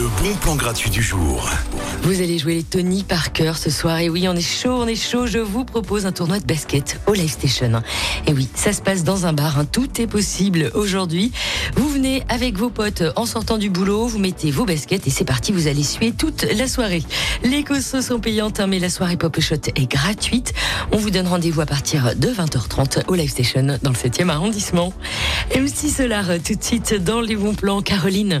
Le bon plan gratuit du jour. Vous allez jouer les Tony Parker ce soir. Et oui, on est chaud, on est chaud. Je vous propose un tournoi de basket au Live Station. Et oui, ça se passe dans un bar. hein. Tout est possible aujourd'hui. Vous venez avec vos potes en sortant du boulot, vous mettez vos baskets et c'est parti. Vous allez suer toute la soirée. Les cautions sont payantes, hein, mais la soirée Pop Shot est gratuite. On vous donne rendez-vous à partir de 20h30 au Live Station dans le 7e arrondissement. MC Solar, tout de suite dans les bons plans. Caroline.